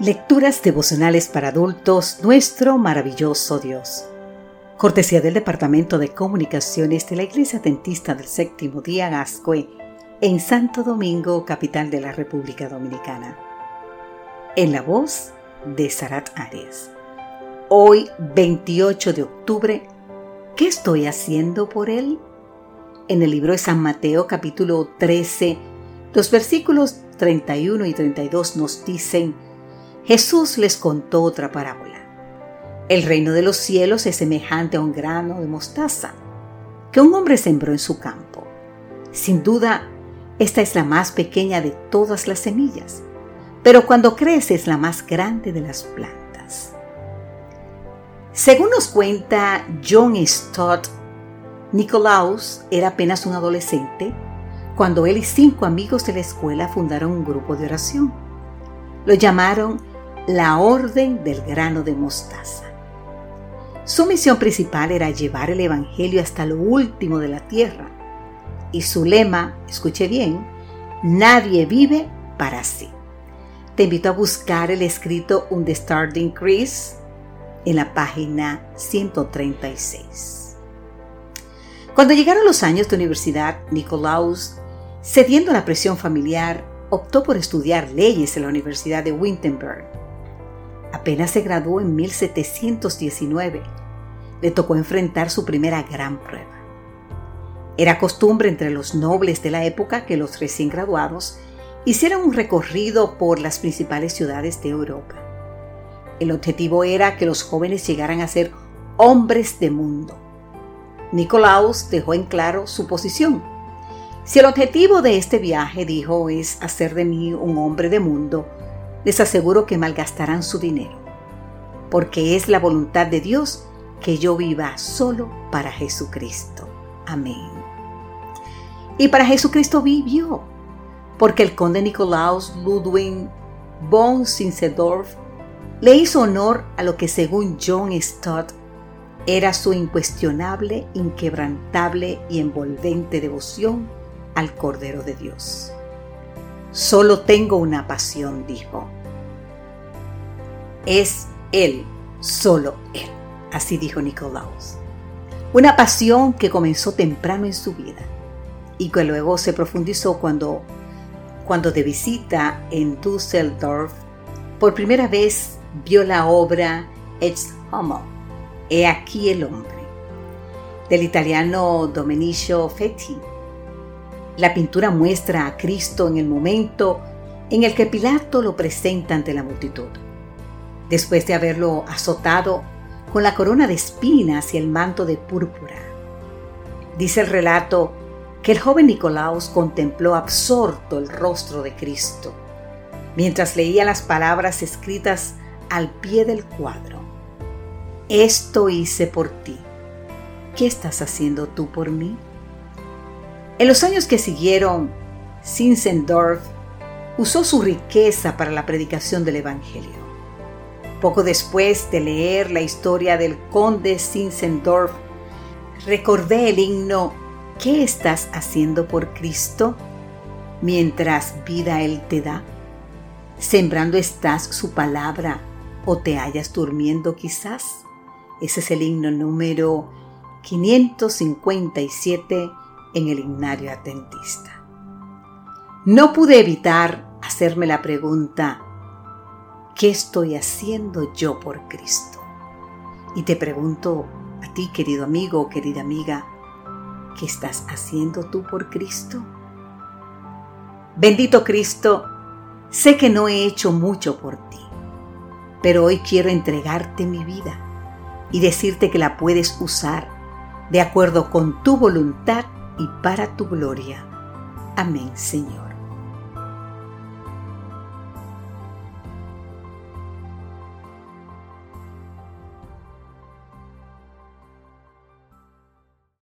Lecturas devocionales para adultos, nuestro maravilloso Dios. Cortesía del Departamento de Comunicaciones de la Iglesia Dentista del Séptimo Día Gascue, en Santo Domingo, capital de la República Dominicana. En la voz de Sarat Arias. Hoy, 28 de octubre, ¿qué estoy haciendo por él? En el libro de San Mateo, capítulo 13, los versículos 31 y 32 nos dicen, Jesús les contó otra parábola. El reino de los cielos es semejante a un grano de mostaza que un hombre sembró en su campo. Sin duda, esta es la más pequeña de todas las semillas, pero cuando crece es la más grande de las plantas. Según nos cuenta John Stott, Nicolaus era apenas un adolescente cuando él y cinco amigos de la escuela fundaron un grupo de oración. Lo llamaron la Orden del Grano de Mostaza. Su misión principal era llevar el Evangelio hasta lo último de la tierra. Y su lema, escuche bien, nadie vive para sí. Te invito a buscar el escrito Un The Starting Increase en la página 136. Cuando llegaron los años de universidad, Nicolaus, cediendo a la presión familiar, optó por estudiar leyes en la Universidad de Wittenberg Apenas se graduó en 1719. Le tocó enfrentar su primera gran prueba. Era costumbre entre los nobles de la época que los recién graduados hicieran un recorrido por las principales ciudades de Europa. El objetivo era que los jóvenes llegaran a ser hombres de mundo. Nicolaus dejó en claro su posición. Si el objetivo de este viaje, dijo, es hacer de mí un hombre de mundo, les aseguro que malgastarán su dinero, porque es la voluntad de Dios que yo viva solo para Jesucristo. Amén. Y para Jesucristo vivió, porque el conde Nicolaus Ludwig von Zinzendorf le hizo honor a lo que según John Stott era su incuestionable, inquebrantable y envolvente devoción al Cordero de Dios. Solo tengo una pasión, dijo. Es Él, solo Él. Así dijo Nicolaus. Una pasión que comenzó temprano en su vida y que luego se profundizó cuando, cuando de visita en Düsseldorf por primera vez vio la obra Ex Homo, He aquí el hombre, del italiano Domenico Fetti la pintura muestra a Cristo en el momento en el que Pilato lo presenta ante la multitud. Después de haberlo azotado con la corona de espinas y el manto de púrpura. Dice el relato que el joven Nicolaus contempló absorto el rostro de Cristo mientras leía las palabras escritas al pie del cuadro. Esto hice por ti. ¿Qué estás haciendo tú por mí? En los años que siguieron, Zinzendorf usó su riqueza para la predicación del Evangelio. Poco después de leer la historia del conde Zinzendorf, recordé el himno ¿Qué estás haciendo por Cristo mientras vida Él te da? ¿Sembrando estás su palabra o te hallas durmiendo quizás? Ese es el himno número 557 en el himnario atentista. No pude evitar hacerme la pregunta, ¿qué estoy haciendo yo por Cristo? Y te pregunto a ti, querido amigo o querida amiga, ¿qué estás haciendo tú por Cristo? Bendito Cristo, sé que no he hecho mucho por ti, pero hoy quiero entregarte mi vida y decirte que la puedes usar de acuerdo con tu voluntad y para tu gloria. Amén, Señor.